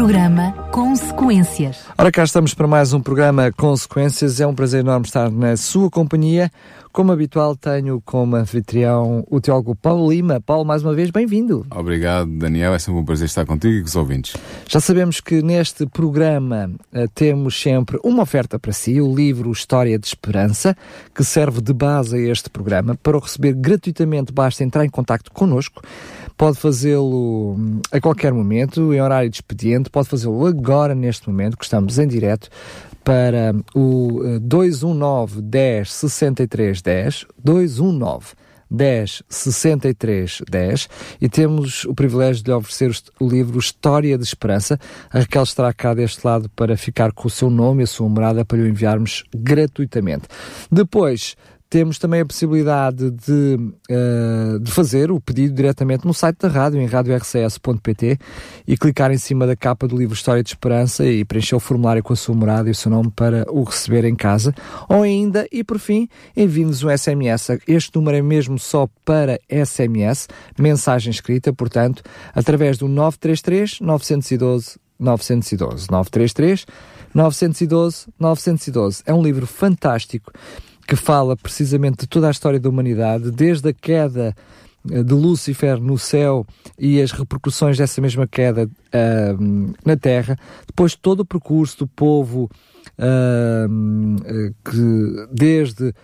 Programa Consequências. Ora, cá estamos para mais um programa Consequências. É um prazer enorme estar na sua companhia. Como habitual, tenho como anfitrião o teólogo Paulo Lima. Paulo, mais uma vez, bem-vindo. Obrigado, Daniel. É sempre um prazer estar contigo e com os ouvintes. Já sabemos que neste programa uh, temos sempre uma oferta para si, o livro História de Esperança, que serve de base a este programa. Para o receber gratuitamente, basta entrar em contato connosco. Pode fazê-lo hum, a qualquer momento, em horário de expediente, pode fazê-lo agora, neste momento, que estamos em direto, para o 219 10 63 10, 219 10 63 10 e temos o privilégio de lhe oferecer o livro História de Esperança. A Raquel estará cá deste lado para ficar com o seu nome e a sua morada para o enviarmos gratuitamente. Depois, temos também a possibilidade de, uh, de fazer o pedido diretamente no site da rádio, em radiorcs.pt, e clicar em cima da capa do livro História de Esperança e preencher o formulário com a sua morada e o seu nome para o receber em casa. Ou ainda, e por fim, envie-nos um SMS. Este número é mesmo só para SMS, mensagem escrita, portanto, através do 933 912 912 933 912 912. É um livro fantástico que fala precisamente de toda a história da humanidade, desde a queda eh, de Lúcifer no céu e as repercussões dessa mesma queda uh, na Terra, depois todo o percurso do povo uh, que desde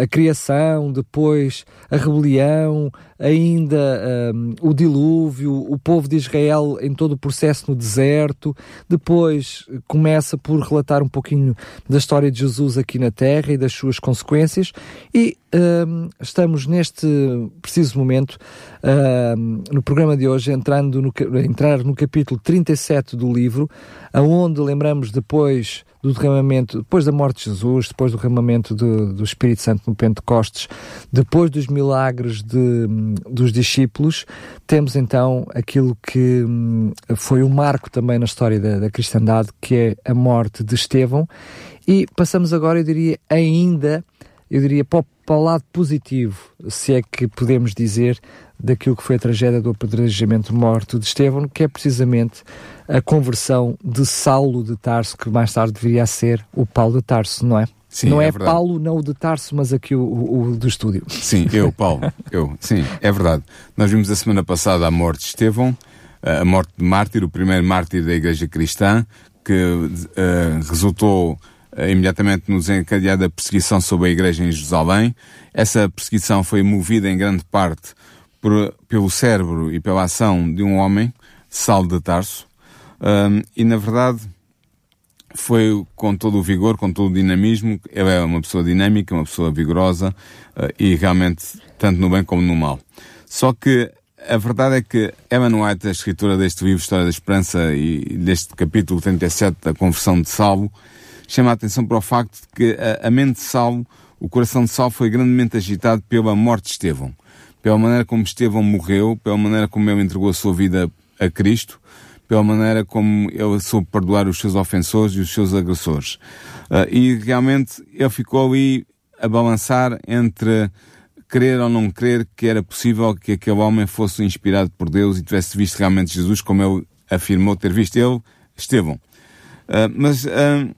a criação, depois a rebelião, ainda um, o dilúvio, o povo de Israel em todo o processo no deserto, depois começa por relatar um pouquinho da história de Jesus aqui na Terra e das suas consequências, e um, estamos neste preciso momento, um, no programa de hoje, entrando no, entrar no capítulo 37 do livro, aonde lembramos depois do derramamento, depois da morte de Jesus, depois do derramamento do, do Espírito Santo no Pentecostes, depois dos milagres de, dos discípulos, temos então aquilo que hum, foi um marco também na história da, da cristandade, que é a morte de Estevão, e passamos agora, eu diria, ainda, eu diria, para o, para o lado positivo, se é que podemos dizer, daquilo que foi a tragédia do apedrejamento morto de Estevão, que é precisamente a conversão de Saulo de Tarso, que mais tarde viria a ser o Paulo de Tarso, não é? Sim, não é, é. Paulo, não o de Tarso, mas aqui o, o, o, do estúdio. Sim, eu, Paulo, eu, sim, é verdade. Nós vimos a semana passada a morte de Estevão, a morte de mártir, o primeiro mártir da Igreja Cristã, que uh, resultou uh, imediatamente no desencadear da perseguição sobre a Igreja em Jerusalém. Essa perseguição foi movida em grande parte por, pelo cérebro e pela ação de um homem, Saulo de Tarso, um, e na verdade foi com todo o vigor, com todo o dinamismo. Ele é uma pessoa dinâmica, uma pessoa vigorosa uh, e realmente tanto no bem como no mal. Só que a verdade é que Ellen White, a escritora deste livro História da Esperança e deste capítulo 37 da conversão de Salvo, chama a atenção para o facto de que a, a mente de Salvo, o coração de Salvo foi grandemente agitado pela morte de Estevão. Pela maneira como Estevão morreu, pela maneira como ele entregou a sua vida a Cristo, pela maneira como ele soube perdoar os seus ofensores e os seus agressores. Uh, e realmente ele ficou ali a balançar entre crer ou não crer que era possível que aquele homem fosse inspirado por Deus e tivesse visto realmente Jesus como ele afirmou ter visto ele, Estevão. Uh, mas, uh,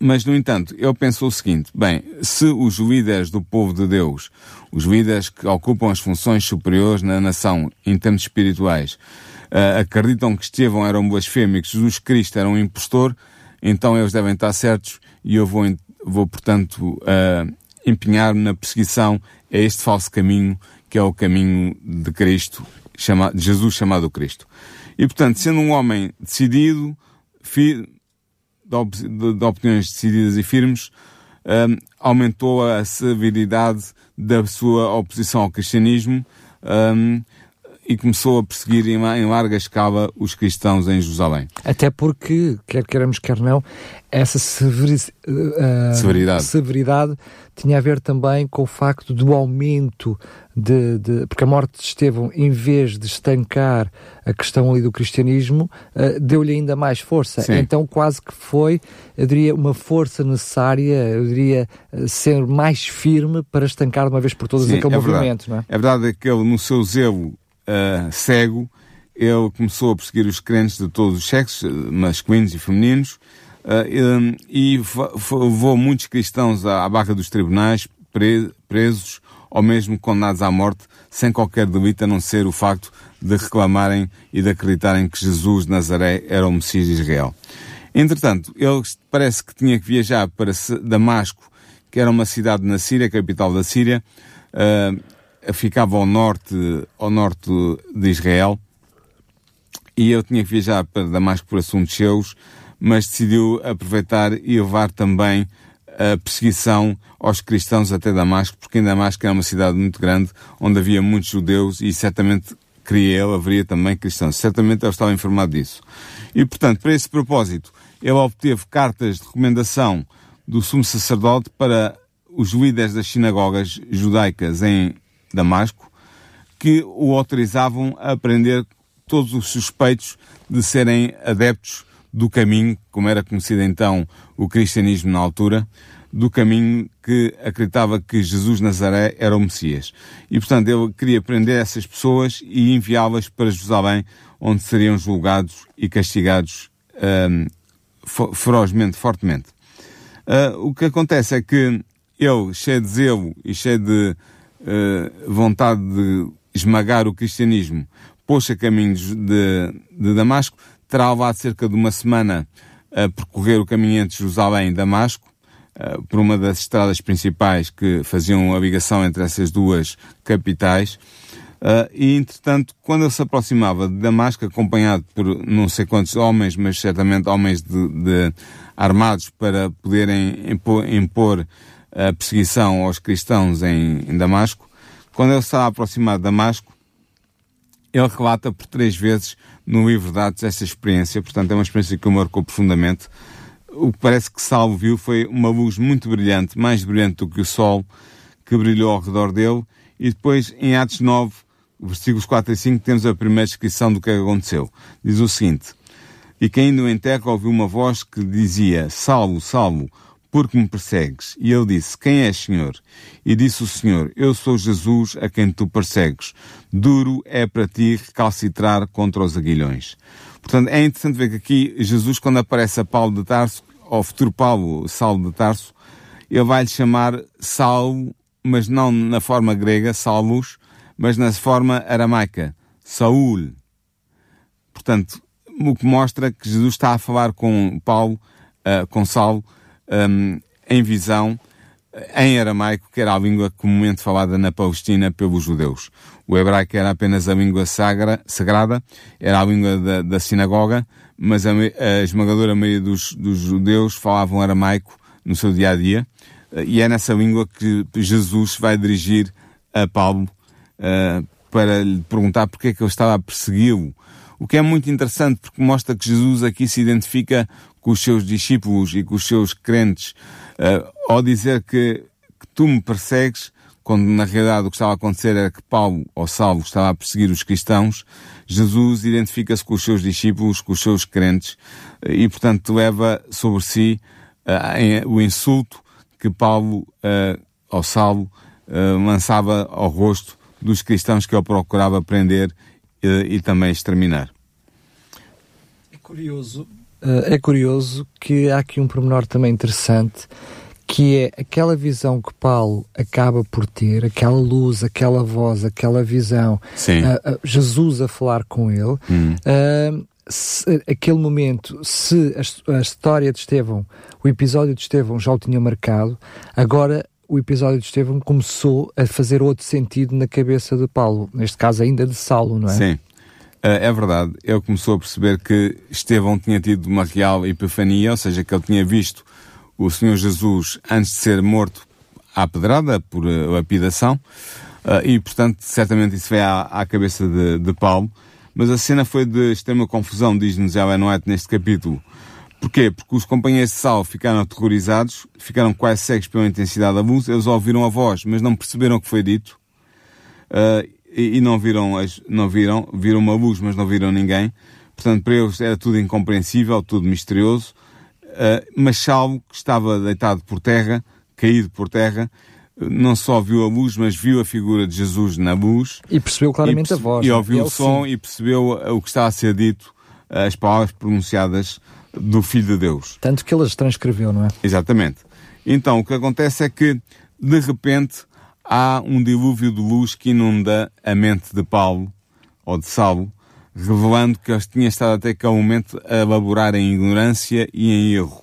mas, no entanto, ele pensou o seguinte, bem, se os líderes do povo de Deus, os líderes que ocupam as funções superiores na nação em termos espirituais, uh, acreditam que Estevão era um blasfemo e que Jesus Cristo era um impostor, então eles devem estar certos e eu vou, vou portanto, uh, empenhar-me na perseguição a este falso caminho que é o caminho de Cristo, chama, de Jesus chamado Cristo. E, portanto, sendo um homem decidido, fi, de, op, de, de, opiniões decididas e firmes, um, aumentou a severidade da sua oposição ao cristianismo, um, e começou a perseguir em, em larga escala os cristãos em Jerusalém. Até porque, quer queiramos, quer não, essa severi uh, severidade. severidade tinha a ver também com o facto do aumento de, de, porque a morte de Estevão, em vez de estancar a questão ali do cristianismo, uh, deu-lhe ainda mais força. Sim. Então quase que foi, eu diria, uma força necessária, eu diria, ser mais firme para estancar de uma vez por todas Sim, aquele é movimento. Verdade. Não é? é verdade que ele, no seu zelo uh, cego, ele começou a perseguir os crentes de todos os sexos, masculinos e femininos, um, e levou muitos cristãos à, à barra dos tribunais, presos, ou mesmo condenados à morte, sem qualquer delito a não ser o facto de reclamarem e de acreditarem que Jesus de Nazaré era o Messias de Israel. Entretanto, ele parece que tinha que viajar para Damasco, que era uma cidade na Síria, capital da Síria, uh, ficava ao norte, ao norte de Israel, e eu tinha que viajar para Damasco por assuntos seus, mas decidiu aproveitar e levar também a perseguição aos cristãos até Damasco, porque em Damasco era uma cidade muito grande, onde havia muitos judeus e certamente, queria ele, haveria também cristãos. Certamente ele estava informado disso. E, portanto, para esse propósito, ele obteve cartas de recomendação do sumo sacerdote para os líderes das sinagogas judaicas em Damasco, que o autorizavam a prender todos os suspeitos de serem adeptos do caminho, como era conhecido então o cristianismo na altura, do caminho que acreditava que Jesus Nazaré era o Messias. E, portanto, ele queria prender essas pessoas e enviá-las para Jerusalém, onde seriam julgados e castigados um, ferozmente, fortemente. Uh, o que acontece é que ele, cheio de zelo e cheio de uh, vontade de esmagar o cristianismo, pôs a caminho de, de Damasco, terá levado cerca de uma semana a percorrer o caminho entre Jerusalém e Damasco, uh, por uma das estradas principais que faziam a ligação entre essas duas capitais. Uh, e, entretanto, quando ele se aproximava de Damasco, acompanhado por não sei quantos homens, mas certamente homens de, de armados para poderem impor, impor, a perseguição aos cristãos em, em Damasco, quando ele estava aproximado de Damasco, ele relata por três vezes no livro de Atos essa experiência, portanto é uma experiência que o marcou profundamente. O que parece que Salvo viu foi uma luz muito brilhante, mais brilhante do que o sol, que brilhou ao redor dele, e depois em Atos 9, versículos 4 e 5, temos a primeira descrição do que aconteceu. Diz o seguinte, E caindo em terra ouviu uma voz que dizia, Salvo, Salvo, porque me persegues? E ele disse, quem és, Senhor? E disse o Senhor, eu sou Jesus a quem tu persegues. Duro é para ti recalcitrar contra os aguilhões. Portanto, é interessante ver que aqui Jesus, quando aparece a Paulo de Tarso, ao futuro Paulo, Saulo de Tarso, ele vai-lhe chamar Saulo, mas não na forma grega, Saulus, mas na forma aramaica, Saul. Portanto, o que mostra que Jesus está a falar com Paulo, uh, com Saulo, um, em visão em aramaico, que era a língua comumente falada na Palestina pelos judeus. O hebraico era apenas a língua sagra, sagrada, era a língua da, da sinagoga, mas a, a esmagadora maioria dos, dos, judeus falavam aramaico no seu dia a dia, e é nessa língua que Jesus vai dirigir a Paulo uh, para lhe perguntar porque é que ele estava a persegui-lo. O que é muito interessante porque mostra que Jesus aqui se identifica com os seus discípulos e com os seus crentes, uh, ao dizer que, que, tu me persegues, quando na realidade o que estava a acontecer era que Paulo, ou Salvo, estava a perseguir os cristãos, Jesus identifica-se com os seus discípulos, com os seus crentes, uh, e portanto leva sobre si uh, o insulto que Paulo, ao Salvo, lançava ao rosto dos cristãos que ele procurava prender e também exterminar. É curioso Uh, é curioso que há aqui um pormenor também interessante, que é aquela visão que Paulo acaba por ter, aquela luz, aquela voz, aquela visão, uh, uh, Jesus a falar com ele, hum. se, aquele momento, se a, a, história de Estevão, o episódio de Estevão já o tinha marcado, agora o episódio de Estevão começou a fazer outro sentido na cabeça de Paulo, neste caso ainda de Saulo, não é? Sim. Eh, é verdade, ele começou a perceber que Estevão tinha tido uma real epifania, ou seja, que ele tinha visto o Senhor Jesus antes de ser morto à pedrada por eh, lapidação, Uh, e, portanto, certamente isso veio à, à cabeça de, de, Paulo. Mas a cena foi de extrema confusão, diz-nos Ellen White neste capítulo. Porquê? Porque os companheiros de Saulo ficaram aterrorizados, ficaram quase cegos pela intensidade da luz, eles ouviram a voz, mas não perceberam o que foi dito. Uh, e, e, não viram, as, não viram, viram uma luz, mas não viram ninguém. Portanto, para eles era tudo incompreensível, tudo misterioso. Uh, mas Saulo, que estava deitado por terra, caído por terra, não só viu a luz, mas viu a figura de Jesus na luz. E percebeu claramente e a voz. E ouviu o som sim. e percebeu o que estava a ser dito, as palavras pronunciadas do Filho de Deus. Tanto que ele as transcreveu, não é? Exatamente. Então, o que acontece é que, de repente, há um dilúvio de luz que inunda a mente de Paulo, ou de Saulo, revelando que ele tinha estado até aquele momento a elaborar em ignorância e em erro.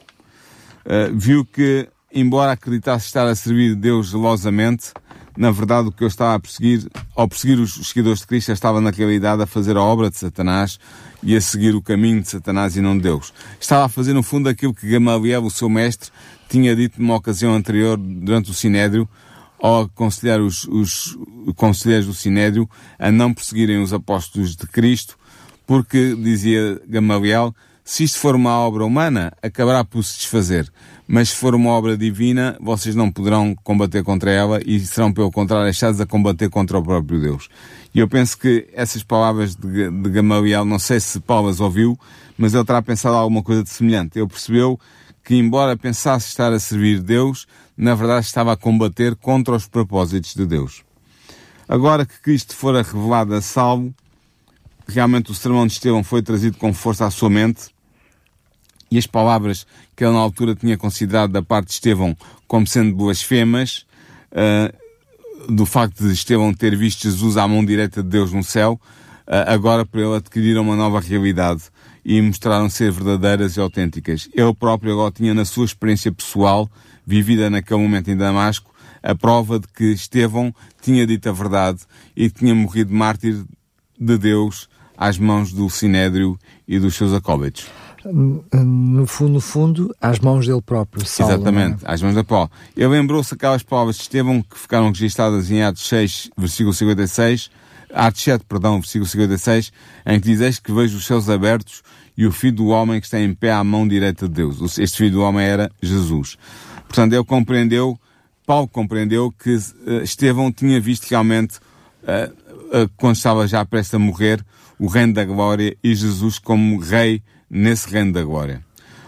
Uh, viu que embora acreditasse estar a servir Deus gelosamente, na verdade o que eu estava a perseguir, ao perseguir os seguidores de Cristo, estava na realidade a fazer a obra de Satanás e a seguir o caminho de Satanás e não de Deus. Estava a fazer no fundo aquilo que Gamaliel, o seu mestre, tinha dito numa ocasião anterior durante o Sinédrio, ao aconselhar os, os conselheiros do Sinédrio a não perseguirem os apóstolos de Cristo, porque, dizia Gamaliel, se isto for uma obra humana, acabará por se desfazer. Mas se for uma obra divina, vocês não poderão combater contra ela e serão, pelo contrário, achados a combater contra o próprio Deus. E eu penso que essas palavras de, de Gamaliel, não sei se Paulo as ouviu, mas ele terá pensado alguma coisa de semelhante. Ele percebeu que, embora pensasse estar a servir Deus, na verdade estava a combater contra os propósitos de Deus. Agora que Cristo fora revelado a salvo, realmente o sermão de Estevão foi trazido com força à sua mente e as palavras que ele na altura tinha considerado da parte de Estevão como sendo blasfemas, uh, do facto de Estevão ter visto Jesus à mão direita de Deus no céu, uh, agora para ele adquiriram uma nova realidade e mostraram ser verdadeiras e autênticas. Ele próprio agora tinha na sua experiência pessoal, vivida naquele momento em Damasco, a prova de que Estevão tinha dito a verdade e que tinha morrido mártir de Deus às mãos do Sinédrio e dos seus acólitos no fundo, no fundo, às mãos dele próprio. Saulo, Exatamente, é? às mãos de Paulo. Ele lembrou-se aquelas palavras de Estevão que ficaram registradas em Atos 6, versículo 56, Atos 7, perdão, versículo 56, em que diz que vejo os céus abertos e o Filho do Homem que está em pé à mão direita de Deus. Este Filho do Homem era Jesus. Portanto, ele compreendeu, Paulo compreendeu que uh, Estevão tinha visto realmente, uh, uh, quando estava já prestes a morrer, o reino da glória e Jesus como rei nesse reino da glória.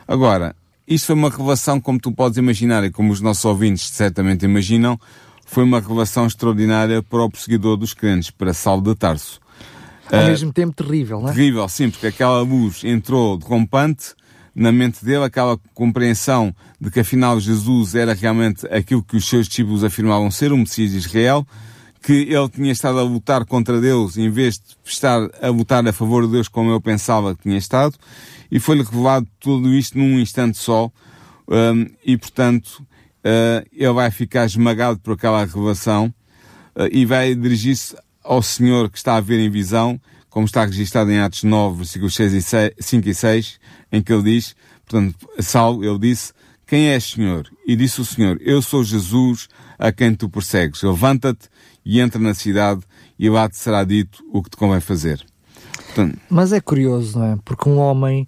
Agora, isto foi uma revelação, como tu podes imaginar e como os nossos ouvintes certamente imaginam, foi uma revelação extraordinária para o perseguidor dos crentes, para Saulo de Tarso. Ao uh, mesmo tempo terrível, não é? Terrível, sim, porque aquela luz entrou derrompante na mente dele, aquela compreensão de que afinal Jesus era realmente aquilo que os seus discípulos afirmavam ser o Messias de Israel, que ele tinha estado a lutar contra Deus em vez de estar a lutar a favor de Deus como eu pensava que tinha estado, e foi-lhe revelado tudo isto num instante só, um, e portanto uh, ele vai ficar esmagado por aquela revelação uh, e vai dirigir-se ao Senhor que está a ver em visão, como está registrado em Atos 9, versículos 6 e 6, 5 e 6, em que ele diz, portanto, Saulo, ele disse, quem és, Senhor? E disse o Senhor, eu sou Jesus a quem tu persegues. Levanta-te e entra na cidade e lá te será dito o que te convém fazer. Portanto... Mas é curioso, não é? Porque um homem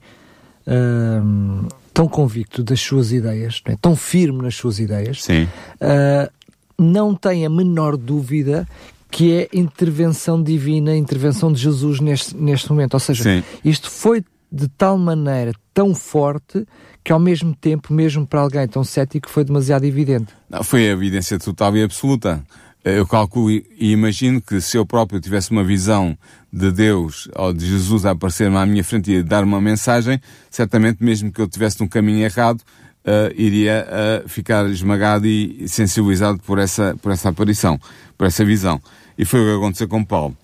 hum, tão convicto das suas ideias, é? tão firme nas suas ideias, uh, não tem a menor dúvida que é intervenção divina, intervenção de Jesus neste, neste momento. Ou seja, Sim. isto foi de tal maneira tão forte que ao mesmo tempo, mesmo para alguém tão cético, foi demasiado evidente. Não, foi a evidência total e absoluta. Eu calculo e imagino que se eu próprio tivesse uma visão de Deus ou de Jesus a aparecer-me à minha frente e dar uma mensagem, certamente mesmo que eu tivesse um caminho errado, uh, iria uh, ficar esmagado e sensibilizado por essa, por essa aparição, por essa visão. E foi o que aconteceu com Paulo.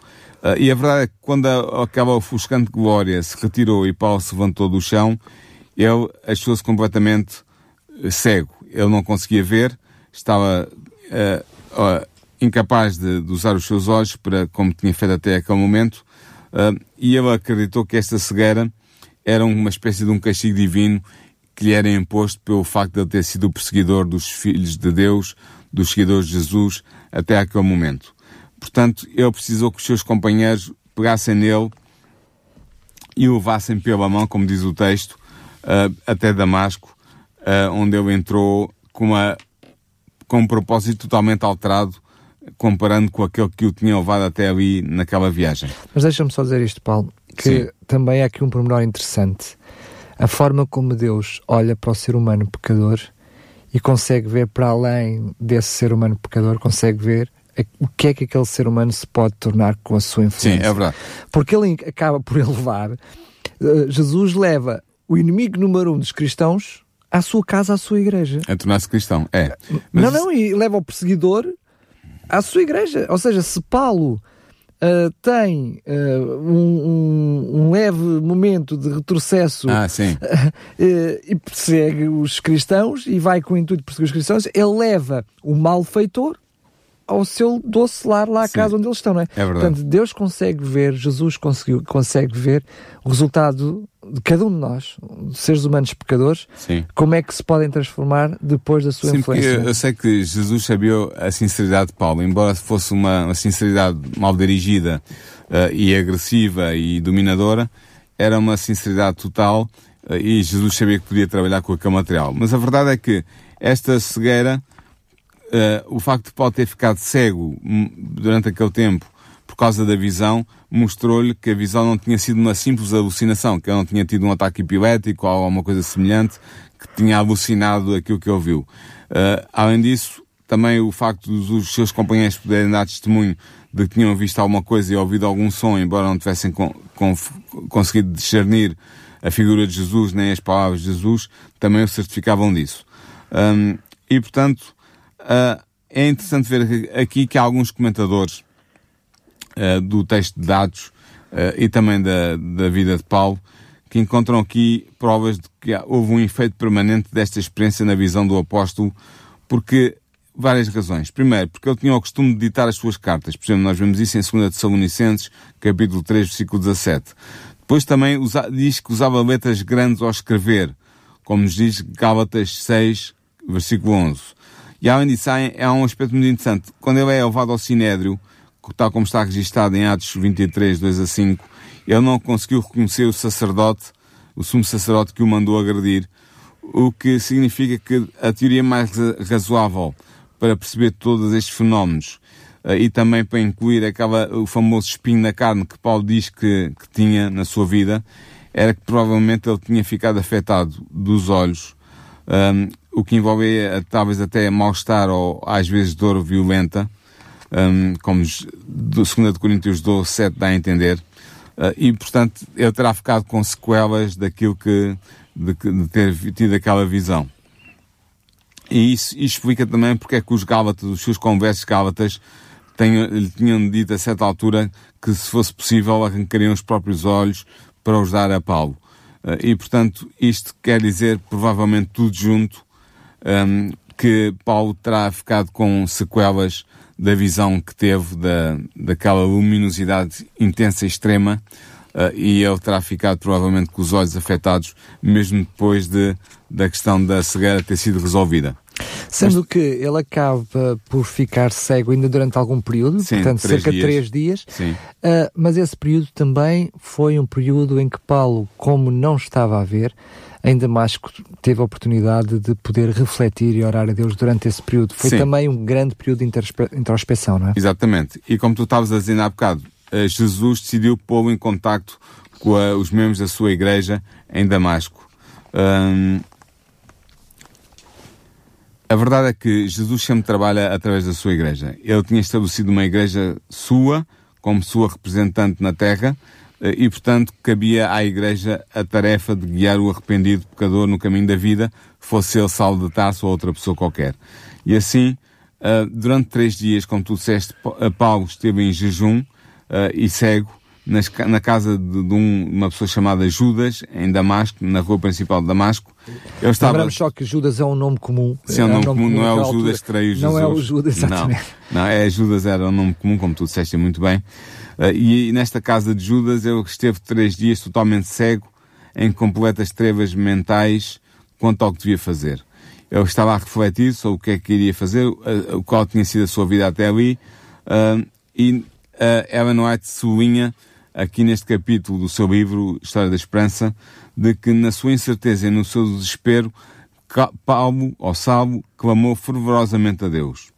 Uh, e a verdade é que quando o ofuscante glória se retirou e Paulo se levantou do chão, ele achou-se completamente cego. Ele não conseguia ver, estava uh, incapaz de, de, usar os seus olhos para como tinha feito até aquele momento, uh, e ele acreditou que esta cegueira era uma espécie de um castigo divino que lhe era imposto pelo facto de ele ter sido o perseguidor dos filhos de Deus, dos seguidores de Jesus, até aquele momento. portanto, ele precisou que os seus companheiros pegassem nele e o levassem pela mão, como diz o texto, uh, até Damasco, uh, onde ele entrou com, uma, com um propósito totalmente alterado, comparando com aquele que o tinha levado até ali naquela viagem. Mas deixa-me só dizer isto, Paulo, que Sim. também é aqui um pormenor interessante. A forma como Deus olha para o ser humano pecador e consegue ver para além desse ser humano pecador, consegue ver o que é que aquele ser humano se pode tornar com a sua influência. Sim, é verdade. Porque ele acaba por elevar, uh, Jesus leva o inimigo número um dos cristãos à sua casa, à sua igreja. A tornar-se cristão, é. Mas... Não, não, e leva o perseguidor à sua igreja. Ou seja, se Paulo uh, tem uh, um, um, um, leve momento de retrocesso ah, e persegue os cristãos e vai com o intuito de perseguir os cristãos, ele leva o malfeitor ao seu doce lar lá à Sim. casa onde eles estão, não é? É verdade. Portanto, Deus consegue ver, Jesus conseguiu, consegue ver o resultado de cada um de nós, seres humanos pecadores, Sim. como é que se podem transformar depois da sua Sim, influência. Eu, eu sei que Jesus sabia a sinceridade de Paulo, embora fosse uma, uma sinceridade mal dirigida uh, e agressiva e dominadora, era uma sinceridade total uh, e Jesus sabia que podia trabalhar com aquele material. Mas a verdade é que esta cegueira uh, o facto de Paulo ter ficado cego hum, durante aquele tempo por causa da visão, mostrou-lhe que a visão não tinha sido uma simples alucinação, que ele não tinha tido um ataque epilético ou alguma coisa semelhante, que tinha alucinado aquilo que ele viu. Uh, além disso, também o facto dos seus companheiros poderem dar testemunho de que tinham visto alguma coisa e ouvido algum som, embora não tivessem con con conseguido discernir a figura de Jesus nem as palavras de Jesus, também o certificavam disso. Um, e, portanto, Uh, é interessante ver aqui que alguns comentadores uh, do texto de dados uh, e também da, da vida de Paulo que encontram aqui provas de que houve um efeito permanente desta experiência na visão do apóstolo, porque várias razões. Primeiro, porque ele tinha o costume de ditar as suas cartas. Por exemplo, nós vemos isso em 2 Tessalonicenses, capítulo 3, versículo 17. Depois também usa, diz que usava letras grandes ao escrever, como nos diz Gálatas 6, versículo 11. E além disso, há, um aspecto muito interessante. Quando ele é levado ao Sinédrio, tal como está registado em Atos 23, 2 a 5, ele não conseguiu reconhecer o sacerdote, o sumo sacerdote que o mandou agredir, o que significa que a teoria mais razoável para perceber todos estes fenómenos eh, e também para incluir aquela, o famoso espinho na carne que Paulo diz que, que tinha na sua vida, era que provavelmente ele tinha ficado afetado dos olhos um, o que envolvia talvez até mal-estar ou às vezes dor violenta, um, como do 2 Coríntios 12, 7 dá a entender, uh, e portanto ele terá ficado com sequelas daquilo que, de, de ter tido aquela visão. E isso, isso, explica também porque é que os Gálatas, os seus conversos Gálatas, tenham, lhe tinham dito a certa altura que se fosse possível arrancariam os próprios olhos para os dar a Paulo. Uh, e portanto isto quer dizer provavelmente tudo junto um, que Paulo terá ficado com sequelas da visão que teve da, daquela luminosidade intensa e extrema uh, e ele terá ficado provavelmente com os olhos afetados mesmo depois de, da questão da cegueira ter sido resolvida. Sendo Mas... que ele acaba por ficar cego ainda durante algum período, Sim, portanto cerca de três dias, uh, mas esse período também foi um período em que Paulo, como não estava a ver, em Damasco teve a oportunidade de poder refletir e orar a Deus durante esse período. Foi Sim. também um grande período de introspeção, não é? Exatamente. E como tu estavas a dizer há bocado, eh, Jesus decidiu pô-lo em contacto com a, os membros da sua igreja em Damasco. Hum, a verdade é que Jesus sempre trabalha através da sua igreja. Ele tinha estabelecido uma igreja sua, como sua representante na terra, e, portanto, cabia à Igreja a tarefa de guiar o arrependido pecador no caminho da vida, fosse ele Saulo de Tarso ou outra pessoa qualquer. E assim, eh, durante três dias, como tu disseste, eh, Paulo esteve em jejum e cego na casa de, uma pessoa chamada Judas, em Damasco, na rua principal de Damasco. Eu estava... Lembramos só que Judas é um nome comum. Sim, é um nome, é nome comum, não é o Judas que traiu Jesus. Não é o Judas, exatamente. Não, não, é Judas era um nome comum, como tu disseste muito bem. Uh, e, nesta casa de Judas eu esteve três dias totalmente cego, em completas trevas mentais quanto ao que devia fazer. Eu estava a refletir sobre o que é que iria fazer, uh, qual tinha sido a sua vida até ali, uh, E Ellen White sublinha aqui neste capítulo do seu livro História da Esperança de que na sua incerteza e no seu desespero Paulo, ou Salvo, clamou fervorosamente a Deus.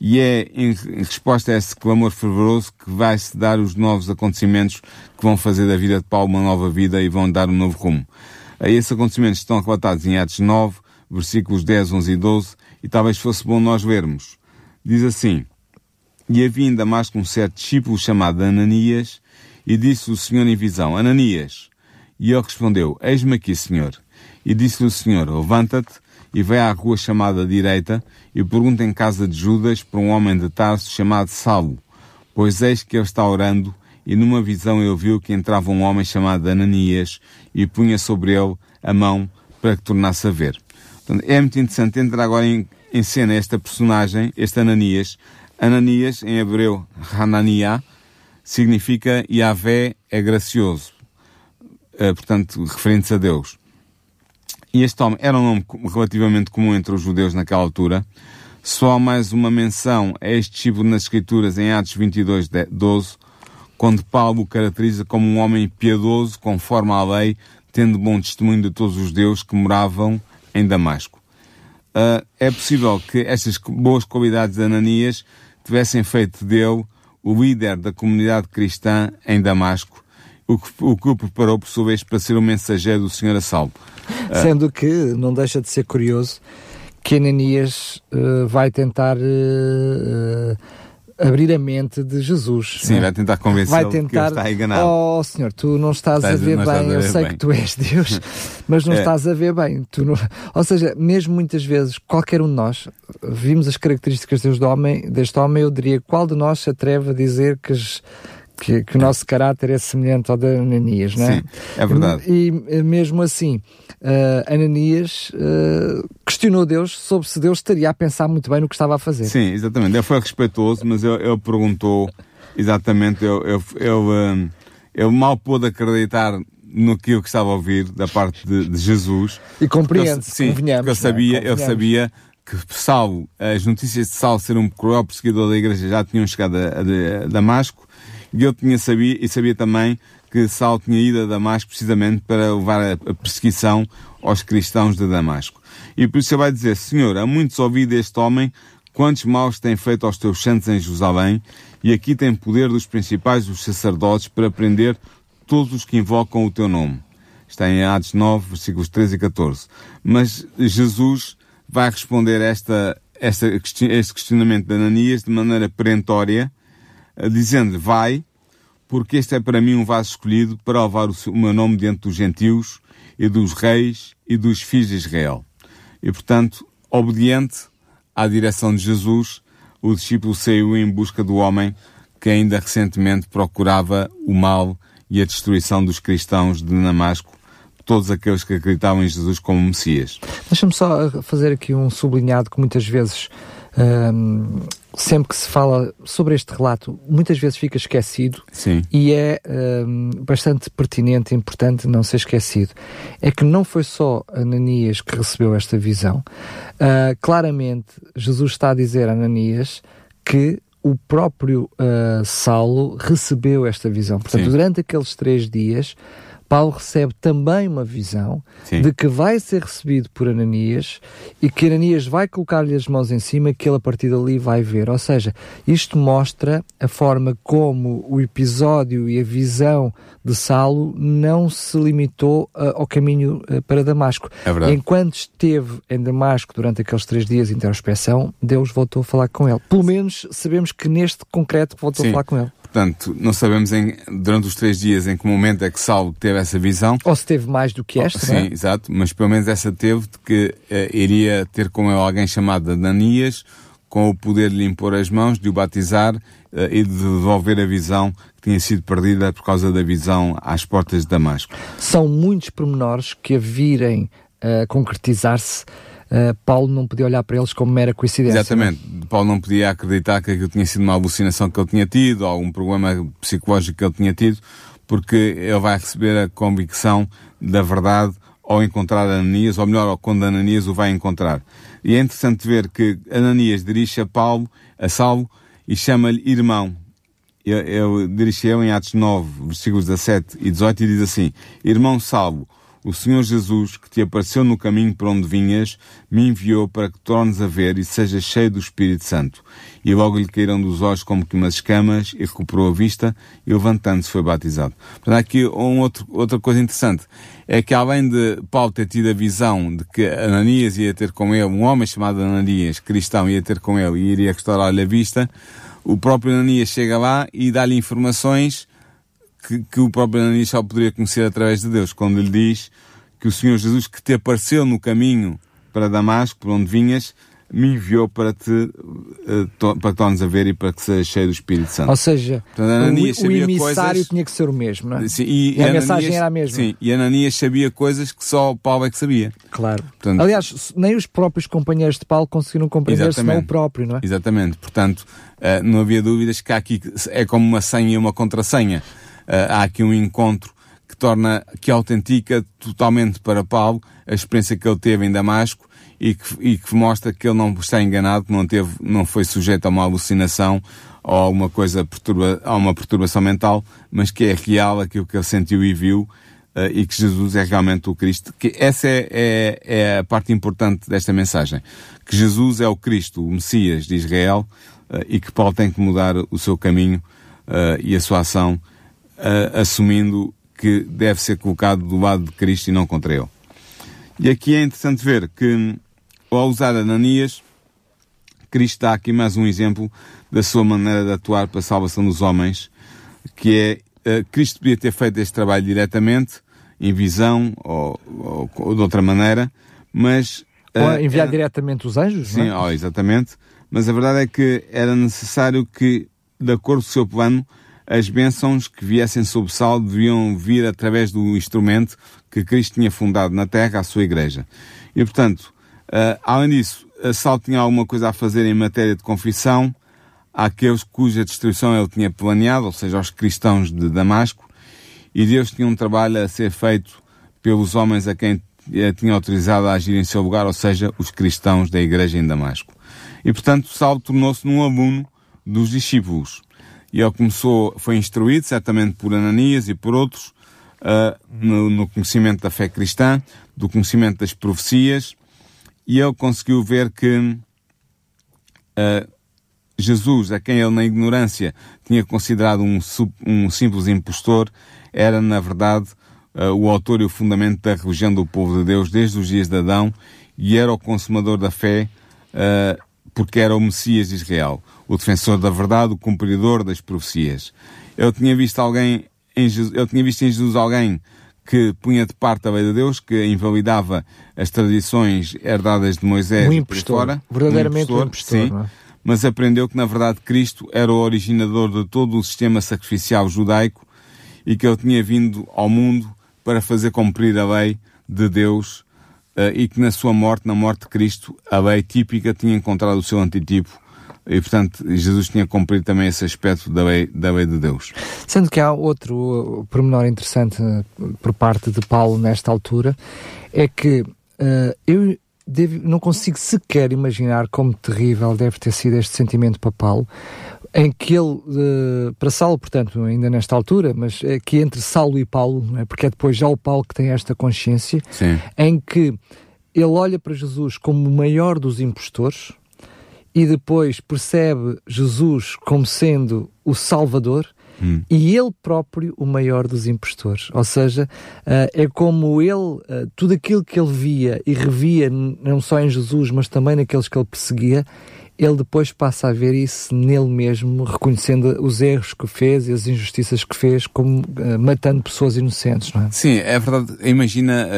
E é em resposta a esse clamor fervoroso que vai-se dar os novos acontecimentos que vão fazer da vida de Paulo uma nova vida e vão dar um novo rumo. A esses acontecimentos estão relatados em Atos 9, versículos 10, 11 e 12, e talvez fosse bom nós lermos. Diz assim, E havia em Damasco um certo discípulo chamado Ananias, e disse o Senhor em visão, Ananias. E ele respondeu, Eis-me aqui, Senhor. E disse-lhe o Senhor, levanta-te e vai à rua chamada direita e pergunta em casa de Judas por um homem de Tarso chamado Saulo, pois eis que ele está orando e numa visão ele viu que entrava um homem chamado Ananias e punha sobre ele a mão para que tornasse a ver. Portanto, é muito interessante entrar agora em, em cena esta personagem, este Ananias. Ananias, em hebreu, Hananiah, significa Yahvé é gracioso. Uh, portanto, referente a Deus. E este homem era um nome relativamente comum entre os judeus naquela altura. Só há mais uma menção a este discípulo nas Escrituras em Atos 22, 12, quando Paulo o caracteriza como um homem piedoso, conforme à lei, tendo bom testemunho de todos os judeus que moravam em Damasco. Uh, é possível que estas boas qualidades de Ananias tivessem feito dele o líder da comunidade cristã em Damasco o que o, que o preparou, por sua vez, para ser o mensageiro do Senhor a salvo. Sendo que não deixa de ser curioso que Ananias uh, vai tentar uh, abrir a mente de Jesus. Sim, né? vai tentar convencê-lo que ele está enganado. Oh Senhor, tu não estás, estás a ver bem, a ver eu sei bem. que tu és Deus, mas não é. estás a ver bem. Tu não... Ou seja, mesmo muitas vezes, qualquer um de nós, vimos as características deste homem, deste homem, eu diria, qual de nós se atreve a dizer que as que, que, o nosso caráter é semelhante ao de Ananias, não é? Sim, é verdade. E, e mesmo assim, uh, Ananias uh, questionou Deus sobre se Deus estaria a pensar muito bem no que estava a fazer. Sim, exatamente. Ele foi respeitoso, mas ele, ele perguntou exatamente, ele, ele, ele, ele mal pôde acreditar no que eu estava a ouvir da parte de, de Jesus. E compreende, sim, convenhamos. Porque eu sabia, é? eu sabia que Saulo, as notícias de Saulo ser um cruel perseguidor da igreja já tinham chegado a, a, a Damasco e eu tinha sabia, e sabia também que Saulo tinha ido a Damasco precisamente para levar a, a perseguição aos cristãos de Damasco. E por isso ele vai dizer, Senhor, há muitos ouvido este homem, quantos maus tem feito aos teus santos em Jerusalém, e aqui tem poder dos principais dos sacerdotes para prender todos os que invocam o teu nome. Está em Atos 9, versículos 13 e 14. Mas Jesus vai responder esta, esta, este questionamento de Ananias de maneira perentória, dizendo vai, porque este é para mim um vaso escolhido para levar o meu nome diante dos gentios e dos reis e dos filhos de Israel. E, portanto, obediente à direção de Jesus, o discípulo saiu em busca do homem que ainda recentemente procurava o mal e a destruição dos cristãos de Damasco, todos aqueles que acreditavam em Jesus como Messias. Deixa-me só fazer aqui um sublinhado que muitas vezes um, sempre que se fala sobre este relato, muitas vezes fica esquecido Sim. e é um, bastante pertinente e importante não ser esquecido. É que não foi só Ananias que recebeu esta visão. Uh, claramente, Jesus está a dizer a Ananias que o próprio uh, Saulo recebeu esta visão. Portanto, Sim. durante aqueles três dias, Paulo recebe também uma visão Sim. de que vai ser recebido por Ananias e que Ananias vai colocar-lhe as mãos em cima que ele a partir dali vai ver. Ou seja, isto mostra a forma como o episódio e a visão de Saulo não se limitou uh, ao caminho uh, para Damasco. É Enquanto esteve em Damasco durante aqueles três dias de introspeção, Deus voltou a falar com ele. Pelo menos sabemos que neste concreto voltou Sim. a falar com ele. Portanto, não sabemos em, durante os três dias em que momento é que Saulo teve essa visão. Ou se teve mais do que esta, Sim, é? exato. Mas pelo menos essa teve de que uh, iria ter com ele alguém chamado Ananias, com o poder de lhe impor as mãos, de o batizar uh, e de devolver a visão que tinha sido perdida por causa da visão às portas de Damasco. São muitos pormenores que a virem uh, concretizar-se uh, Paulo não podia olhar para eles como mera coincidência. Exatamente. Não? Paulo não podia acreditar que aquilo tinha sido uma alucinação que ele tinha tido, ou algum problema psicológico que ele tinha tido, porque ele vai receber a convicção da verdade ao encontrar Ananias, ou melhor, quando Ananias o vai encontrar. E é interessante ver que Ananias dirige a Paulo, a Saulo, e chama-lhe irmão. ele, ele dirige-eu em Atos 9, versículos 17 e 18 e diz assim, Irmão salvo, o Senhor Jesus, que te apareceu no caminho por onde vinhas, me enviou para que tornes a ver e sejas cheio do Espírito Santo. E logo lhe caíram dos olhos como que umas escamas e recuperou a vista e levantando-se foi batizado. Portanto, aqui um outro, outra coisa interessante é que além de Paulo ter tido a visão de que Ananias ia ter com ele, um homem chamado Ananias, cristão, ia ter com ele e iria restaurar-lhe a vista, o próprio Ananias chega lá e dá-lhe informações que, que o próprio Ananias só poderia conhecer através de Deus, quando lhe diz que o Senhor Jesus que te apareceu no caminho para Damasco, por onde vinhas, me enviou para te to, para tornes a ver e para que sejas cheio do Espírito Santo. Ou seja, Portanto, o, o emissário coisas... tinha que ser o mesmo, não é? Sim, e, e a Ananias, mensagem era a mesma. Sim, e Ananias sabia coisas que só Paulo é que sabia. Claro. Portanto, Aliás, nem os próprios companheiros de Paulo conseguiram compreender senão o próprio, não é? Exatamente. Portanto, uh, não havia dúvidas que aqui é como uma senha e uma contrassenha. Uh, há aqui um encontro que torna, que autentica totalmente para Paulo a experiência que ele teve em Damasco e que, e que mostra que ele não está enganado, que não teve, não foi sujeito a uma alucinação ou a uma coisa perturba, a uma perturbação mental, mas que é real aquilo que ele sentiu e viu uh, e que Jesus é realmente o Cristo. Que essa é, é, é, a parte importante desta mensagem. Que Jesus é o Cristo, o Messias de Israel uh, e que Paulo tem que mudar o seu caminho e a sua ação assumindo que deve ser colocado do lado de Cristo e não contra ele. E aqui é interessante ver que, ao usar Ananias, Cristo dá aqui mais um exemplo da sua maneira de atuar para a salvação dos homens, que é, uh, Cristo podia ter feito este trabalho diretamente, em visão ou, ou, ou de outra maneira, mas... Uh, ou enviar era... diretamente os anjos, Sim, não é? oh, exatamente. Mas a verdade é que era necessário que, de acordo com o seu plano, as bênçãos que viessem sob sal deviam vir através do instrumento que Cristo tinha fundado na terra, a sua igreja. E, portanto, uh, além disso, a Sal tinha alguma coisa a fazer em matéria de confissão àqueles cuja destruição ele tinha planeado, ou seja, aos cristãos de Damasco, e Deus tinha um trabalho a ser feito pelos homens a quem tinha autorizado a agir em seu lugar, ou seja, os cristãos da igreja em Damasco. E, portanto, Saulo tornou-se num aluno dos discípulos e ele começou, foi instruído certamente por Ananias e por outros uh, no, no, conhecimento da fé cristã, do conhecimento das profecias, e ele conseguiu ver que uh, Jesus, a quem ele na ignorância tinha considerado um, um simples impostor, era na verdade uh, o autor e o fundamento da religião do povo de Deus desde os dias de Adão e era o consumador da fé porque era o Messias de Israel o defensor da verdade, o cumpridor das profecias. Eu tinha visto alguém em Jesus, eu tinha visto em Jesus alguém que punha de parte a lei de Deus, que invalidava as tradições herdadas de Moisés um impostor, fora, verdadeiramente um impostor, um impostor sim, é? mas aprendeu que na verdade Cristo era o originador de todo o sistema sacrificial judaico e que ele tinha vindo ao mundo para fazer cumprir a lei de Deus uh, e que na sua morte, na morte de Cristo, a lei típica tinha encontrado o seu antitipo e, portanto, Jesus tinha cumprido também esse aspecto da lei, da lei de Deus. Sendo que há outro uh, pormenor interessante uh, por parte de Paulo nesta altura, é que uh, eu devo, não consigo sequer imaginar como terrível deve ter sido este sentimento para Paulo, em que ele, uh, para Saulo, portanto, ainda nesta altura, mas é que entre Saulo e Paulo, é? porque é depois já o Paulo que tem esta consciência, Sim. em que ele olha para Jesus como o maior dos impostores, e depois percebe Jesus como sendo o Salvador hum. e ele próprio o maior dos impostores. Ou seja, uh, é como ele, uh, tudo aquilo que ele via e revia, não só em Jesus, mas também naqueles que ele perseguia, ele depois passa a ver isso nele mesmo, reconhecendo os erros que fez e as injustiças que fez, como uh, matando pessoas inocentes, não é? Sim, é verdade. Imagina,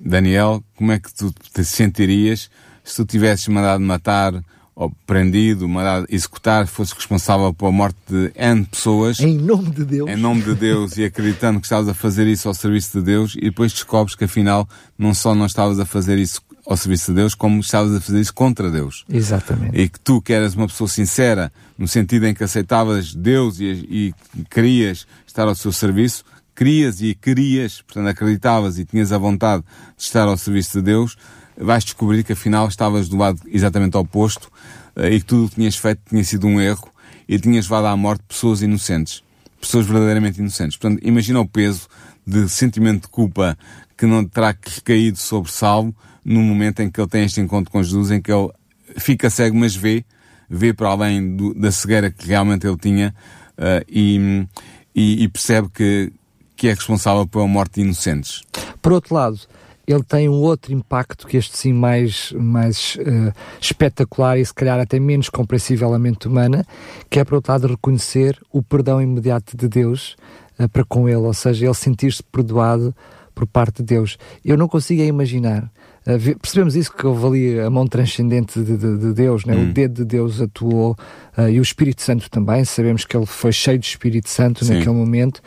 Daniel, como é que tu te sentirias se tu tivesses mandado matar ou prendido, mandado executar, fosse responsável pela morte de N pessoas. Em nome de Deus. Em nome de Deus e acreditando que estavas a fazer isso ao serviço de Deus e depois descobres que afinal não só não estavas a fazer isso ao serviço de Deus, como estavas a fazer isso contra Deus. Exatamente. E que tu, que eras uma pessoa sincera, no sentido em que aceitavas Deus e, e querias estar ao seu serviço, querias e querias, portanto acreditavas e tinhas a vontade de estar ao serviço de Deus, vais descobrir que afinal estavas do lado exatamente oposto uh, e que tudo o que tinhas feito tinha sido um erro e tinhas levado à morte pessoas inocentes. Pessoas verdadeiramente inocentes. Portanto, imagina o peso de sentimento de culpa que não terá recaído sobre Salvo no momento em que ele tem este encontro com Jesus, em que ele fica cego, mas vê, vê para além do, da cegueira que realmente ele tinha uh, e, e, e, percebe que, que é responsável pela morte de inocentes. Por outro lado, ele tem um outro impacto que este sim mais, mais uh, espetacular e se calhar até menos compreensivelmente humana, que é por outro lado reconhecer o perdão imediato de Deus uh, para com ele, ou seja, ele sentir-se perdoado por parte de Deus. Eu não consigo imaginar Uh, percebemos isso que houve ali a mão transcendente de, de, de Deus, né? Hum. o dedo de Deus atuou uh, e o Espírito Santo também. Sabemos que ele foi cheio de Espírito Santo Sim. naquele momento,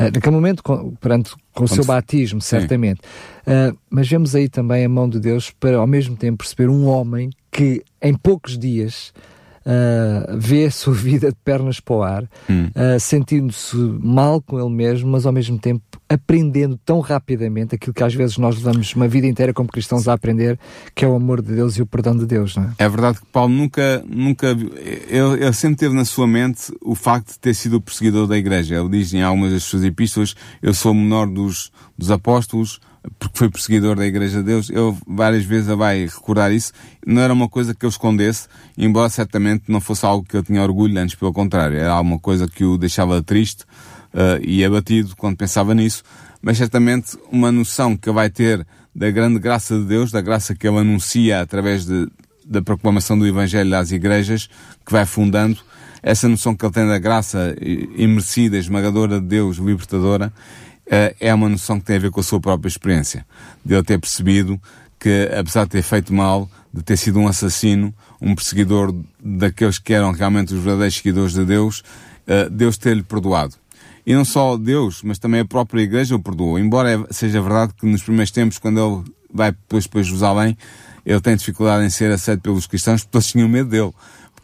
uh, naquele momento com, perante, com o seu batismo, certamente. mas vemos aí também a mão de Deus para ao mesmo tempo perceber um homem que em poucos dias uh, vê a sua vida de pernas para o ar, hum. uh, sentindo-se mal com ele mesmo, mas ao mesmo tempo aprendendo tão rapidamente aquilo que às vezes nós levamos uma vida inteira como cristãos a aprender, que é o amor de Deus e o perdão de Deus, não é? É verdade que Paulo nunca, nunca, ele, ele sempre teve na sua mente o facto de ter sido o perseguidor da igreja. Ele diz em algumas das suas epístolas, eu sou o menor dos, dos apóstolos, porque foi perseguidor da Igreja de Deus, ele várias vezes vai recordar isso. Não era uma coisa que eu escondesse, embora certamente não fosse algo que eu tinha orgulho, antes pelo contrário, era alguma coisa que o deixava triste uh, e abatido quando pensava nisso, mas certamente uma noção que vai ter da grande graça de Deus, da graça que ele anuncia através de, da proclamação do Evangelho às igrejas, que vai fundando, essa noção que ele tem da graça imerecida, esmagadora de Deus, libertadora, eh, é uma noção que tem a ver com a sua própria experiência. De ele ter percebido que, apesar de ter feito mal, de ter sido um assassino, um perseguidor daqueles que eram realmente os verdadeiros seguidores de Deus, eh, Deus ter-lhe perdoado. E não só Deus, mas também a própria Igreja o perdoou. Embora seja verdade que nos primeiros tempos, quando ele vai depois para Jerusalém, ele tem dificuldade em ser aceito pelos cristãos porque eles tinham medo dele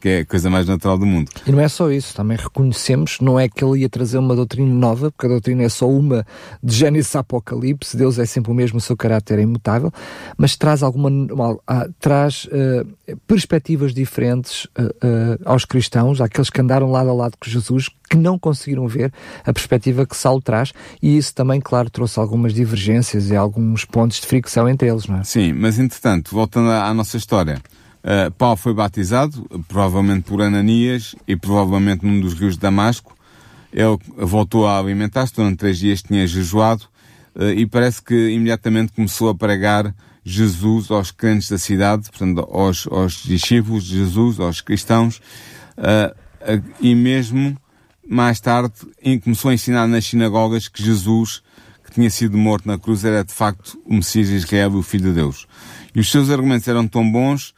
que é a coisa mais natural do mundo. E não é só isso, também reconhecemos, não é que ele ia trazer uma doutrina nova, porque a doutrina é só uma de Gênesis Apocalipse, Deus é sempre o mesmo, o seu caráter é imutável, mas traz alguma, traz uh, perspectivas diferentes uh, uh, aos cristãos, àqueles que andaram lado a lado com Jesus, que não conseguiram ver a perspectiva que Saulo traz, e isso também, claro, trouxe algumas divergências e alguns pontos de fricção entre eles, não é? Sim, mas entretanto, voltando à nossa história, Uh, Paulo foi batizado, provavelmente por Ananias e provavelmente num dos rios de Damasco. Ele voltou a alimentar-se, durante três dias tinha jejuado uh, e parece que imediatamente começou a pregar Jesus aos crentes da cidade, portanto, aos, aos discípulos de Jesus, aos cristãos, uh, e mesmo mais tarde começou a ensinar nas sinagogas que Jesus, que tinha sido morto na cruz, era de facto o Messias de Israel, o Filho de Deus. E os seus argumentos eram tão bons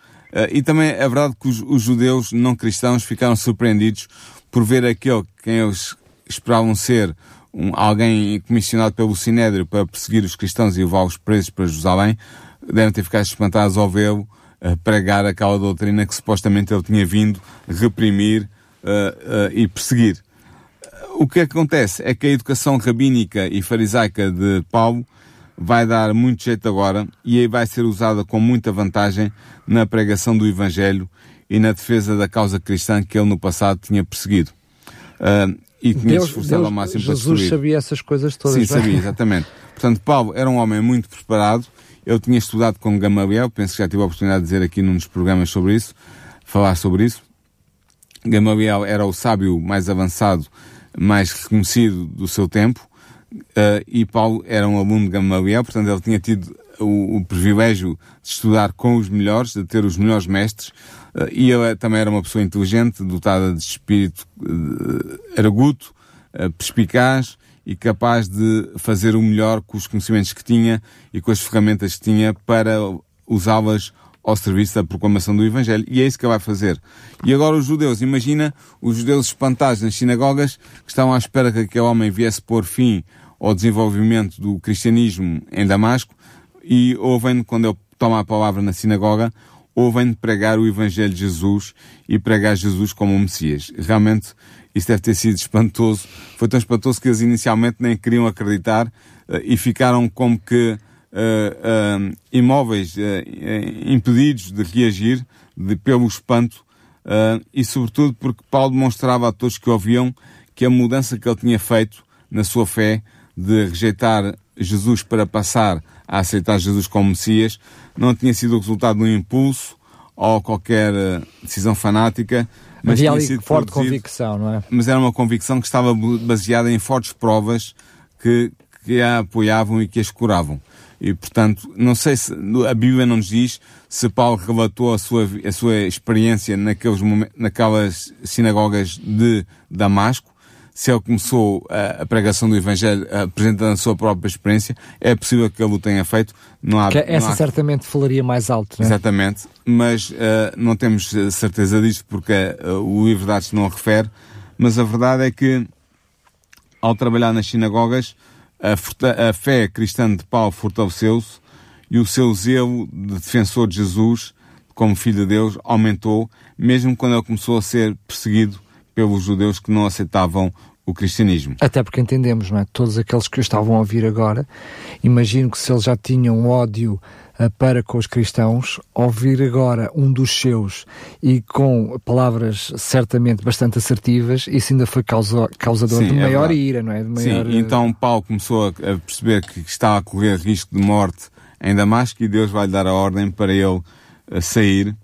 e também é verdade que os, os, judeus não cristãos ficaram surpreendidos por ver aquele quem eles esperavam ser um, alguém comissionado pelo Sinédrio para perseguir os cristãos e levar-os presos para Jerusalém, devem ter ficado espantados ao vê-lo uh, pregar aquela doutrina que supostamente ele tinha vindo reprimir uh, e perseguir. O que acontece é que a educação rabínica e farisaica de Paulo vai dar muito jeito agora e aí vai ser usada com muita vantagem na pregação do Evangelho e na defesa da causa cristã que ele no passado tinha perseguido. Uh, e tinha Deus, esforçado Deus, ao máximo Jesus para destruir. sabia essas coisas todas. Sim, é? sabia, exatamente. Portanto, Paulo era um homem muito preparado. Eu tinha estudado com Gamaliel, penso que já tive a oportunidade de dizer aqui num dos programas sobre isso, falar sobre isso. Gamaliel era o sábio mais avançado, mais reconhecido do seu tempo, e Paulo era um aluno de Gamaliel, portanto ele tinha tido o, o, privilégio de estudar com os melhores, de ter os melhores mestres, uh, e ele também era uma pessoa inteligente, dotada de espírito uh, arguto, perspicaz e capaz de fazer o melhor com os conhecimentos que tinha e com as ferramentas que tinha para usá-las ao serviço da proclamação do Evangelho. E é isso que vai fazer. E agora os judeus, imagina os judeus espantados nas sinagogas que estavam à espera que aquele homem viesse pôr fim ao desenvolvimento do cristianismo em Damasco e ouvem quando ele toma a palavra na sinagoga, ouvem pregar o Evangelho de Jesus e pregar Jesus como o Messias. Realmente isso deve ter sido espantoso. Foi tão espantoso que eles inicialmente nem queriam acreditar uh, e ficaram como que uh, uh, imóveis, impedidos de reagir de, pelo espanto uh, e sobretudo porque Paulo demonstrava a todos que ouviam que a mudança que ele tinha feito na sua fé de rejeitar Jesus para passar a aceitar Jesus como Messias não tinha sido o resultado de um impulso ou qualquer decisão fanática, mas Havia ali forte convicção, não é? Mas era uma convicção que estava baseada em fortes provas que, que a apoiavam e que a escuravam. E, portanto, não sei se a Bíblia não nos diz se Paulo relatou a sua, a sua experiência naqueles, naquelas sinagogas de Damasco, se ele começou a, a pregação do Evangelho apresentando a sua própria experiência, é possível que ele o tenha feito. Não há, que essa não há... certamente falaria mais alto, não é? Exatamente, mas uh, não temos certeza disso porque uh, o livro de Atos não refere, mas a verdade é que ao trabalhar nas sinagogas, a, a fé cristã de Paulo fortaleceu-se e o seu zelo de defensor de Jesus como filho de Deus aumentou, mesmo quando ele começou a ser perseguido pelos judeus que não aceitavam o cristianismo. Até porque entendemos, não é? Todos aqueles que o estavam a ouvir agora, imagino que se eles já tinham ódio uh, para com os cristãos, ouvir agora um dos seus e com palavras certamente bastante assertivas, isso ainda foi causa, causador Sim, de é maior verdade. ira, não é? Maior... Sim, então Paulo começou a, perceber que estava a correr risco de morte em Damasco e Deus vai lhe dar a ordem para ele uh, sair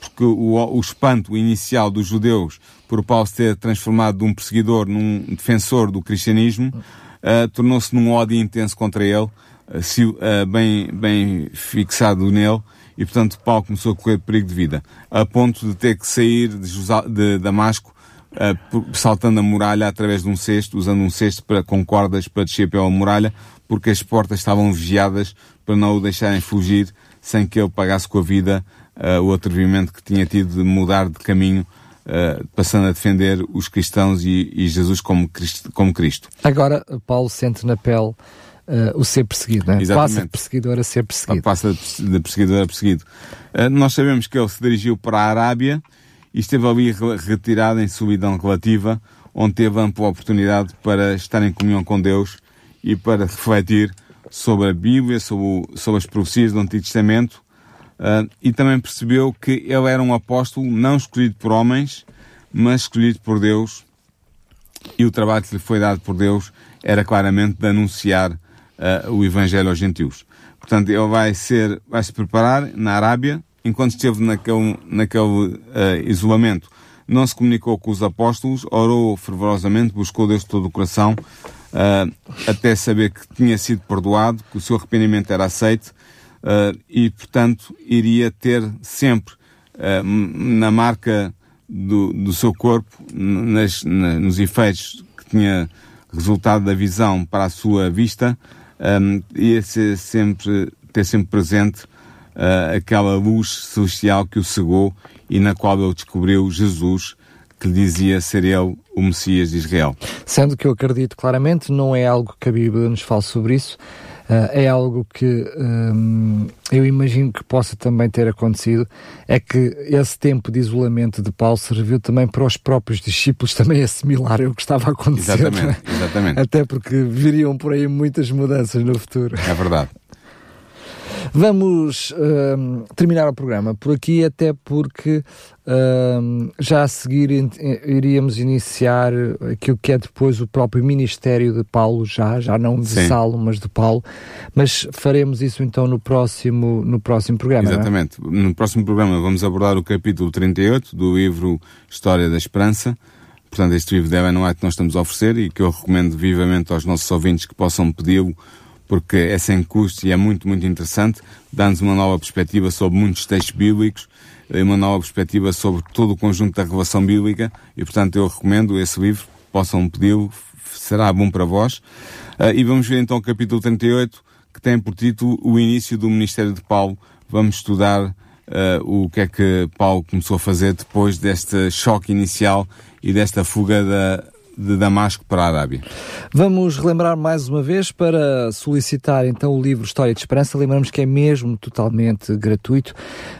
porque o, o espanto inicial dos judeus por Paulo se ter transformado de um perseguidor num defensor do cristianismo uh, tornou-se num ódio intenso contra ele, uh, se, uh, bem, bem fixado nele, e portanto Paulo começou a correr perigo de vida, a ponto de ter que sair de, de Damasco saltando a muralha através de um cesto, usando um cesto para, com cordas para descer pela muralha, porque as portas estavam vigiadas para não o deixarem fugir sem que ele pagasse com a vida uh, o atrevimento que tinha tido de mudar de caminho, uh, passando a defender os cristãos e, e Jesus como Cristo, como Cristo. Agora, Paulo sente na pele Uh, o ser perseguido, né? passa de perseguidor a ser perseguido. Passa de perseguidor a perseguido. Uh, nós sabemos que ele se dirigiu para a Arábia e esteve ali retirado em solidão relativa, onde teve ampla oportunidade para estar em comunhão com Deus e para refletir sobre a Bíblia, sobre, sobre as profecias do Antigo Testamento Uh, e também percebeu que ele era um apóstolo não escolhido por homens, mas escolhido por Deus, e o trabalho que lhe foi dado por Deus era claramente de anunciar uh, o Evangelho aos gentios. Portanto, ele vai ser, vai se preparar na Arábia, enquanto esteve naquele, naquele uh, isolamento, não se comunicou com os apóstolos, orou fervorosamente, buscou Deus de todo o coração, até saber que tinha sido perdoado, que o seu arrependimento era aceito, uh, e, portanto, iria ter sempre uh, na marca do, do seu corpo, nas, na, nos efeitos que tinha resultado da visão para a sua vista, um, eh, ia ser sempre, ter sempre presente uh, aquela luz celestial que o cegou e na qual ele descobriu Jesus, que lhe dizia ser ele o Messias de Israel. Sendo que eu acredito claramente, não é algo que a Bíblia nos fala sobre isso, é algo que um, eu imagino que possa também ter acontecido, é que esse tempo de isolamento de Paulo serviu também para os próprios discípulos também assimilarem o que estava a acontecer. Exatamente, exatamente. Até porque viriam por aí muitas mudanças no futuro. É verdade. Vamos uh, terminar o programa por aqui, até porque uh, já a seguir in iríamos iniciar aquilo que é depois o próprio Ministério de Paulo, já, já não de Sim. Saulo, mas de Paulo. Mas faremos isso então no próximo, no próximo programa. É? Exatamente. É? No próximo programa vamos abordar o capítulo 38 do livro História da Esperança. Portanto, este livro de Evan White que nós estamos a oferecer e que eu recomendo vivamente aos nossos ouvintes que possam pedi-lo porque é sem custo e é muito, muito interessante, dá-nos uma nova perspectiva sobre muitos textos bíblicos, uma nova perspectiva sobre todo o conjunto da revelação bíblica, e portanto eu recomendo esse livro, possam pedi-lo, será bom para vós. Uh, e vamos ver então o capítulo 38, que tem por título O Início do Ministério de Paulo. Vamos estudar uh, o que é que Paulo começou a fazer depois deste choque inicial e desta fuga da, de Damasco para a Arábia. Vamos relembrar mais uma vez para solicitar então o livro História de Esperança. Lembramos que é mesmo totalmente gratuito.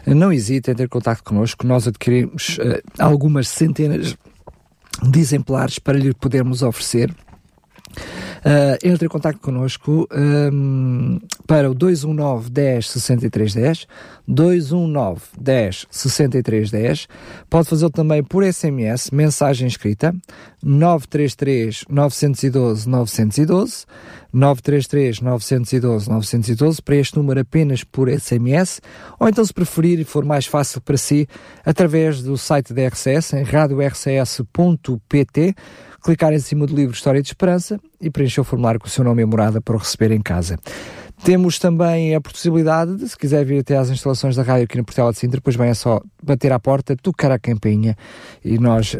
Não hesite em ter contato connosco. Nós adquirimos uh, algumas centenas de exemplares para lhe podermos oferecer. Uh, entre em contato connosco um, para o 219 10 63 10 219 10 63 10. Pode fazê-lo também por SMS, mensagem escrita, 933 912 912. 933 912 912 para este número apenas por SMS ou então se preferir e for mais fácil para si através do site da RCS em radiorcs.pt clicar em cima do livro História de Esperança e preencher o formulário com o seu nome e morada para o receber em casa. Temos também a possibilidade de, se quiser vir até às instalações da rádio aqui no Portela de Sintra, depois vem é só bater à porta, tocar a campainha e nós uh,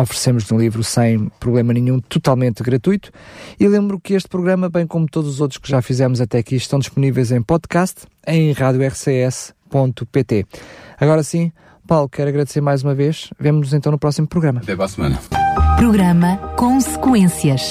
oferecemos um livro sem problema nenhum, totalmente gratuito. E lembro que este programa, bem como todos os outros que já fizemos até aqui, estão disponíveis em podcast em radiorcs.pt. Agora sim, Paulo, quero agradecer mais uma vez. Vemo-nos então no próximo programa. Até para a semana. Programa Consequências.